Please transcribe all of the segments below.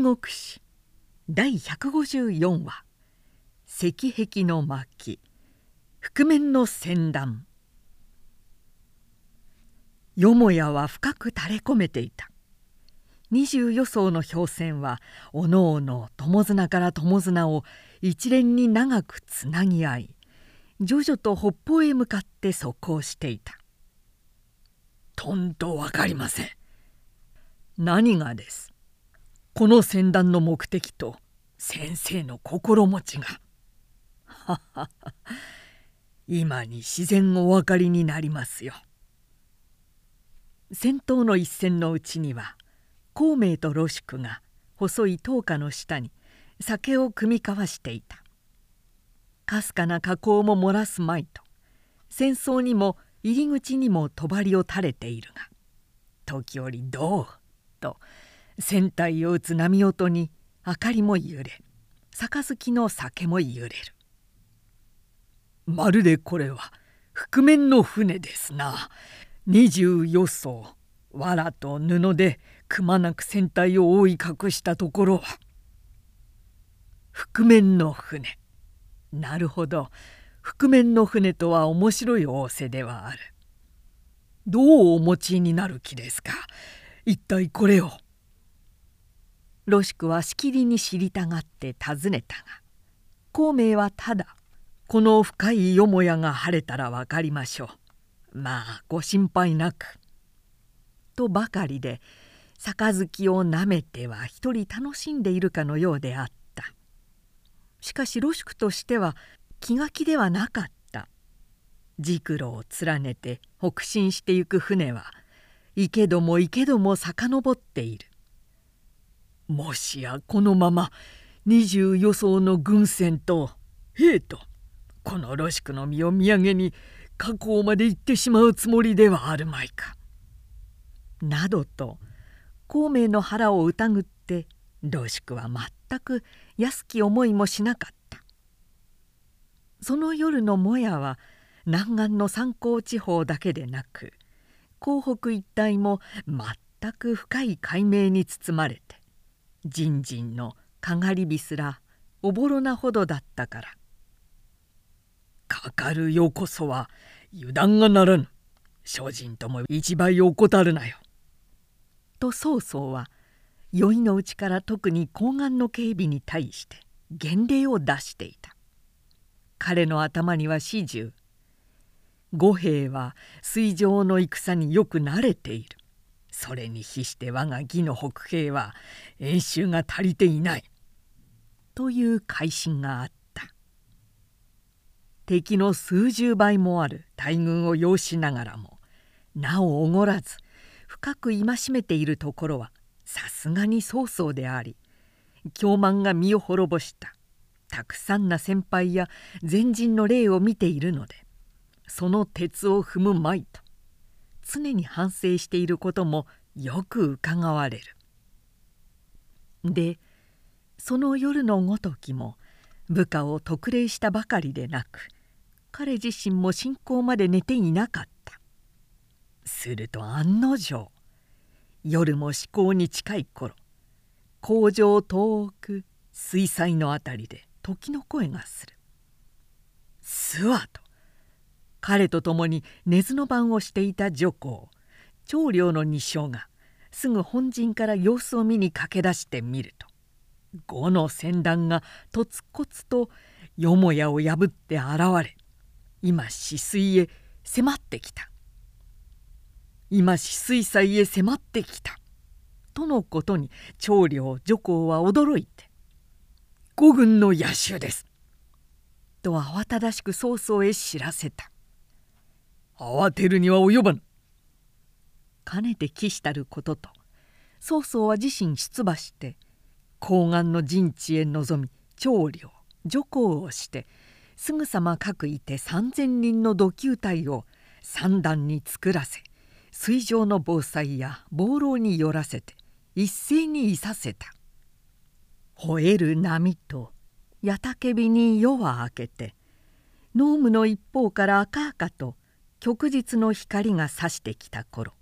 三国史。第154話「石壁の巻。覆面の船団」よもやは深く垂れ込めていた。二十余艘の氷船はおのおの友綱から友綱を一連に長くつなぎ合い徐々と北方へ向かって速攻していた。とんと分かりません。何がです？この船団の目的と先生の心持ちが。ははは今に自然お分かりになりますよ。先頭の一戦のうちには孔明とロシクが細い灯火の下に酒を酌み交わしていたかすかな火口も漏らすまいと戦争にも入り口にも帳を垂れているが時折どう？と船体を打つ波音に明かりも揺れ杯の酒も揺れる。まるでこれは覆面の船ですな。二十余艘藁と布でくまなく船体を覆い隠したところ。は覆面の船。なるほど。覆面の船とは面白い仰せではある。どうお持ちになる気ですか？一体これを。ロシクはしきりに知りたがって尋ねたが孔明はただこの深いよもやが晴れたら分かりましょう。まあご心配なく」とばかりで杯をなめては一人楽しんでいるかのようであった。しかしロシクとしては気が気ではなかった。軸路を連ねて北進してゆく船は池戸も池戸も遡っている。もしやこのまま二十余艘の軍船と兵とこのロシクの身を土産に河口まで行ってしまうつもりではあるまいか。などと孔明の腹を疑ってロシクは全く安き思いもしなかったその夜のもやは南岸の山高地方だけでなく江北一帯も全く深い海明に包まれてじんじんのかがり火すらおぼろなほどだったから「かかるよこそは油断がならぬ。精進とも一倍怠るなよ」と曹操は酔いのうちから特に高岸の警備に対して厳令を出していた。彼の頭には始終。五兵は水上の戦によく慣れている。それに比して我が義の北兵は演習が足りていない」という改心があった。敵の数十倍もある大軍を要しながらもなおおごらず深く戒めているところはさすがに曹操であり狂慢が身を滅ぼしたたくさんな先輩や前人の例を見ているのでその鉄を踏むまいと常に反省していることもよく伺われる。でその夜のごときも部下を特例したばかりでなく彼自身も信仰まで寝ていなかった。すると案の定夜も至高に近い頃工場遠く水彩のあたりで時の声がする「諏訪」と彼と共に根津の番をしていた女皇長領の二将がすぐ本陣から様子を見に駆け出してみると呉の船団がとつこつとよもやを破って現れ今止水へ迫ってきた。今止水祭へ迫ってきた。とのことに長領女皇は驚いて「五軍の野衆です」と慌ただしく曹操へ知らせた。慌てるには及ばぬ。かねて期したることと曹操は自身出馬して高岸の陣地へ臨み長領女皇をしてすぐさま各いて3,000人の土球隊を三段に作らせ水上の防災や暴浪によらせて一斉にいさせた。吠える波と矢竹火に夜は明けて濃霧の一方から赤々と旭日の光が差してきた頃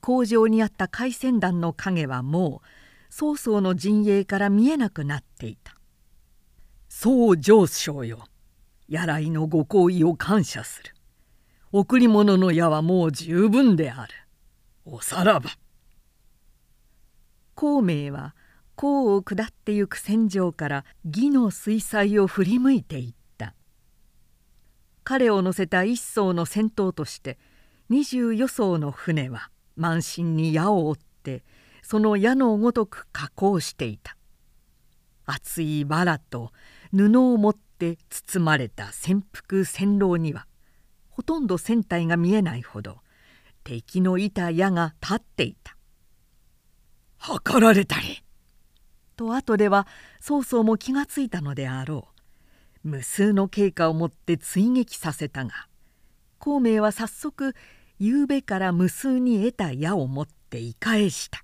工場にあった海船団の影はもう曹操の陣営から見えなくなっていた「宋上将よ柳井のご好意を感謝する。贈り物の矢はもう十分である。おさらば」孔明は甲を下ってゆく戦場から義の水彩を振り向いていた。彼を乗せた一艘の先頭として二十余艘の船は満身に矢を追ってその矢のごとく加工していた。厚い藁と布を持って包まれた潜伏船楼にはほとんど船体が見えないほど敵のいた矢が立っていた「測られたり!」と後では曹操も気がついたのであろう。無数の経過をもって追撃させたが孔明は早速夕べから無数に得た矢を持って言い返した。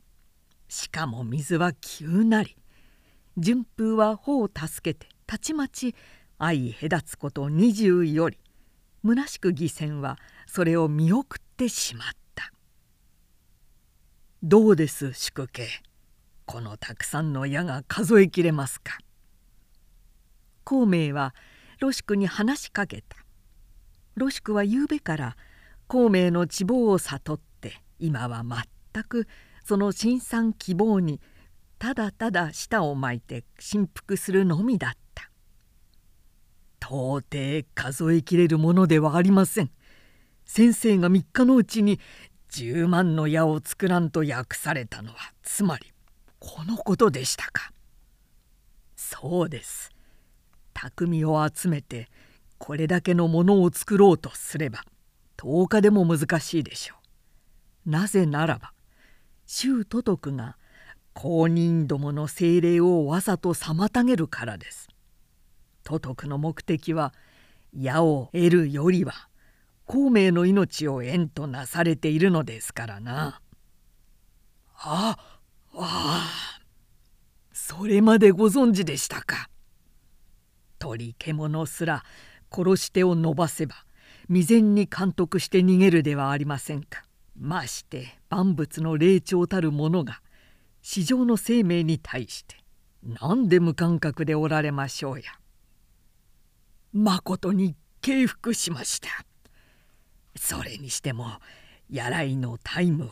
しかも水は急なり順風は穂を助けてたちまち相隔つこと二十より虚しく義戦はそれを見送ってしまった「どうです宿家。このたくさんの矢が数えきれますか?」孔明はロシクに話しかけた。ロシクは夕べから孔明の地望を悟って今は全くその新参希望にただただ舌を巻いて振幅するのみだった。到底数えきれるものではありません。先生が3日のうちに10万の矢を作らんと訳されたのはつまりこのことでしたか。そうです。匠を集めてこれだけのものを作ろうとすれば10日でも難しいでしょう。なぜならば周都督が公認どもの精霊をわざと妨げるからです。都督の目的は矢を得るよりは孔明の命を縁となされているのですからな。あああそれまでご存知でしたか。鳥獣すら殺し手を伸ばせば未然に監督して逃げるではありませんかまして万物の霊長たる者が市場の生命に対して何で無感覚でおられましょうや。まことに敬服しました。それにしても柳井のタイムを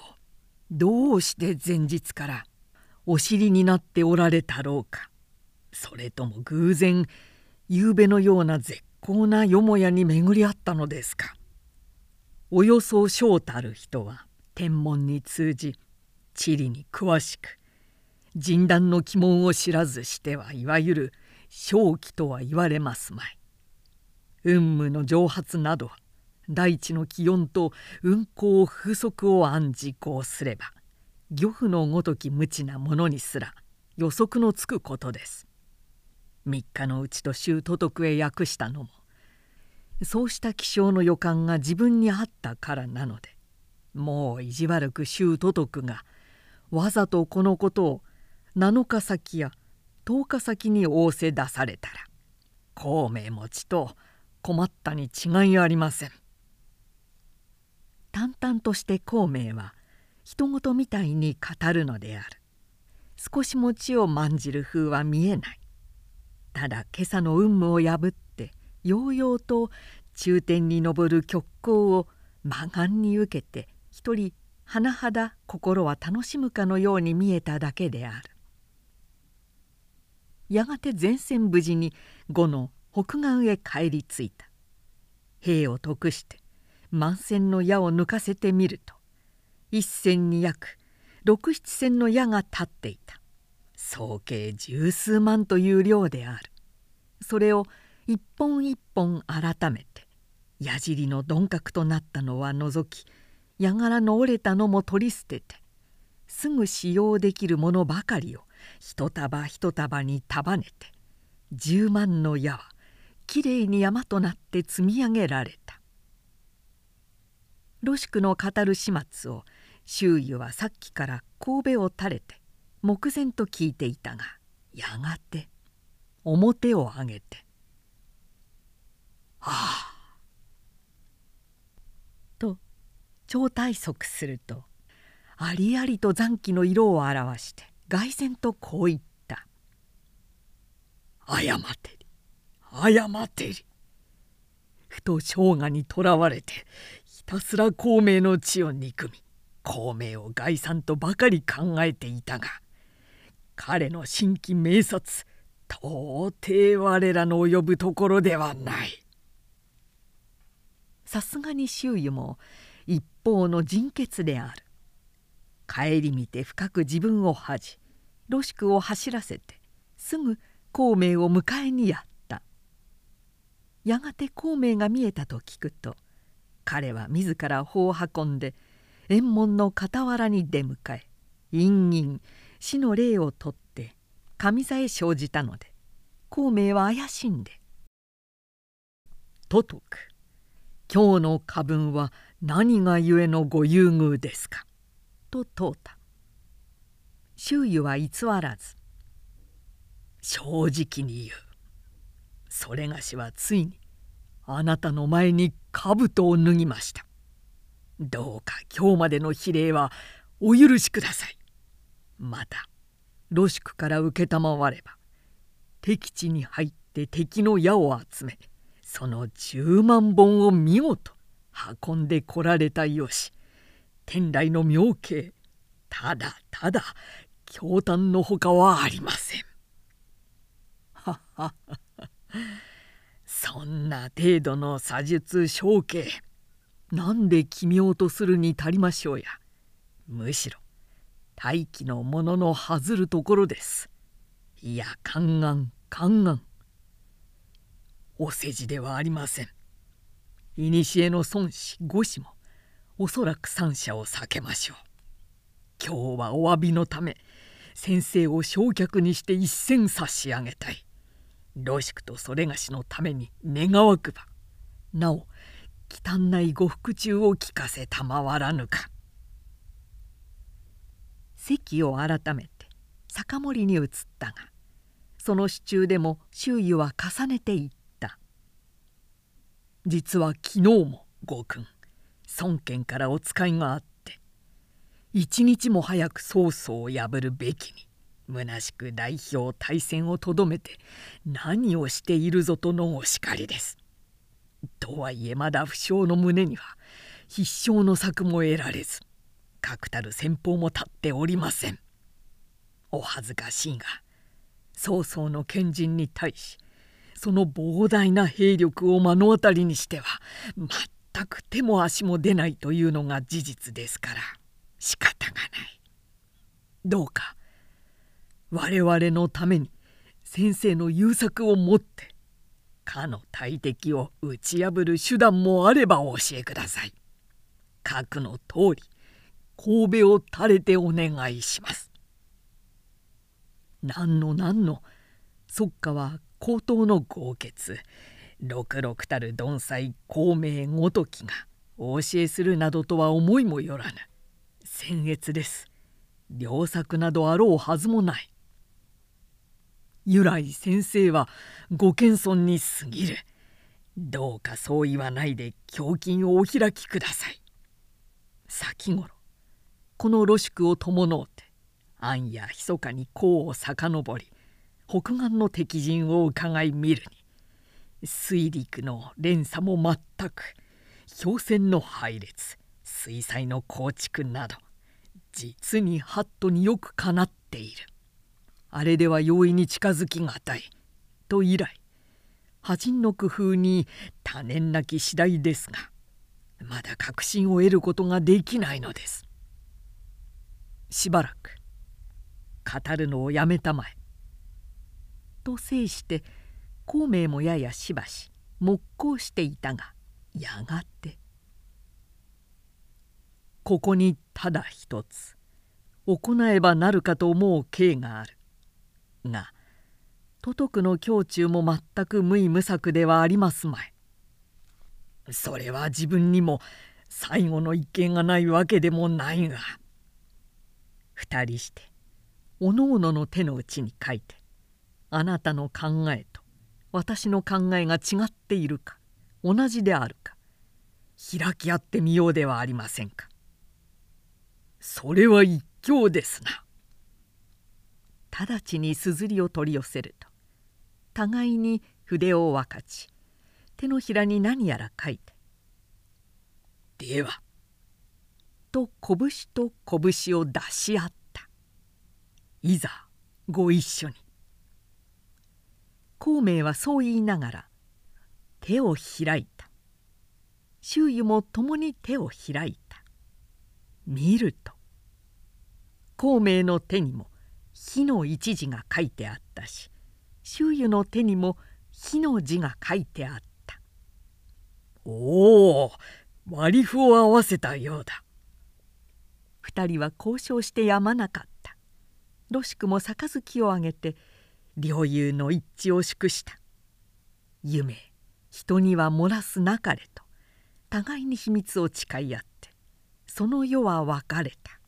どうして前日からお尻になっておられたろうかそれとも偶然夕べのような絶高なよもやに巡り合ったのですかおよそ小たる人は天文に通じ地理に詳しく人断の鬼門を知らずしてはいわゆる正気とは言われますまい雲霧の蒸発などは大地の気温と運行風速を暗示こうすれば漁夫のごとき無知なものにすら予測のつくことです。3日のうちと州都督へ訳したのもそうした気象の予感が自分にあったからなのでもう意地悪く州都督がわざとこのことを7日先や10日先に仰せ出されたら孔明もちと困ったに違いありません。淡々として孔明は人事みたいに語るのである少しも血をまんじる風は見えないただ今朝の運夢を破ってようようと中天に昇る極光を魔眼に受けて一人甚だ心は楽しむかのように見えただけである。やがて前線無事に呉の北岸へ帰り着いた。兵を得して満船の矢を抜かせてみると一戦に約六七戦の矢が立っていた。総計十数万という量であるそれを一本一本改めて矢尻の鈍角となったのは除き矢柄の折れたのも取り捨ててすぐ使用できるものばかりを一束一束に束ねて十万の矢はきれいに山となって積み上げられた。ロシクの語る始末を周囲はさっきから神戸を垂れて目前と聞いていたがやがて面を上げて「ああ」と超体側するとありありと残機の色を表して凱旋とこう言った「謝ってり謝ってり」ふと生涯にとらわれてひたすら孔明の血を憎み孔明を概算とばかり考えていたが彼の新規名察到底我らの及ぶところではない。さすがに周囲も一方の人血である。顧みて深く自分を恥じロシクを走らせてすぐ孔明を迎えにやった。やがて孔明が見えたと聞くと彼は自ら歩を運んで縁門の傍らに出迎え陰陰死の霊をとって上座へ生じたので孔明は怪しんで「ととく今日の花文は何がゆえのご優遇ですか?」と問うた。周囲は偽らず正直に言う。それがしはついにあなたの前に兜を脱ぎました。どうか今日までの比例はお許しください。また露宿から承れば敵地に入って敵の矢を集めその10万本を見事運んでこられたよし天来の妙慶ただただ驚嘆のほかはありません。はははそんな程度の詐術承継なんで奇妙とするに足りましょうやむしろ大気のものの外るところです。いや勘案勘案お世辞ではありません。古の孫子五子もおそらく三者を避けましょう。今日はお詫びのため先生を焼却にして一銭差し上げたい。ロシクとそれがしのために願わくばなお忌憚ないご腹中を聞かせたまわらぬか。席を改めて酒盛に移ったがその支柱でも周囲は重ねていった実は昨日もご君孫権からお使いがあって一日も早く曹操を破るべきに虚しく代表大戦をとどめて何をしているぞとのお叱りです。とはいえまだ不詳の胸には必勝の策も得られず確たる戦法も立っておりません。お恥ずかしいが曹操の賢人に対しその膨大な兵力を目の当たりにしては全く手も足も出ないというのが事実ですから仕方がない。どうか我々のために先生の優作をもってかの大敵を打ち破る手段もあればお教えください。核の通り神戸を垂れてお願いします。何の何の即下は高等の豪傑六六たる鈍斎孔明ごときがお教えするなどとは思いもよらぬ僭越です。良作などあろうはずもない。由来先生はご謙遜に過ぎる。どうかそう言わないで胸筋をお開きください。先頃この露宿を伴うて暗や密かに功を遡り北岸の敵陣を伺い見るに水陸の連鎖も全く氷船の配列水彩の構築など実にハットによくかなっている。あれでは容易に近づきがたいと以来破人の工夫に多念なき次第ですがまだ確信を得ることができないのです。しばらく。語るのをやめたまえ。と制して孔明もややしばし黙考していたがやがて。ここにただ一つ行えばなるかと思う刑がある。が都督の胸中も全く無意無策ではありますまい。それは自分にも最後の一見がないわけでもないが。二人しておのおのの手の内に書いてあなたの考えと私の考えが違っているか同じであるか開き合ってみようではありませんか。それは一興ですな。直ちに硯を取り寄せると互いに筆を分かち手のひらに何やら書いて「では」と拳と拳を出し合った。いざご一緒に。孔明はそう言いながら手を開いた。周囲も共に手を開いた。見ると孔明の手にも火の一字が書いてあったし周囲の手にも火の字が書いてあった。おお割り符を合わせたようだ。二人は交渉してやまなかった。ろしくも杯をあげて両友の一致を祝した。夢人には漏らすなかれと互いに秘密を誓い合ってその世は別れた。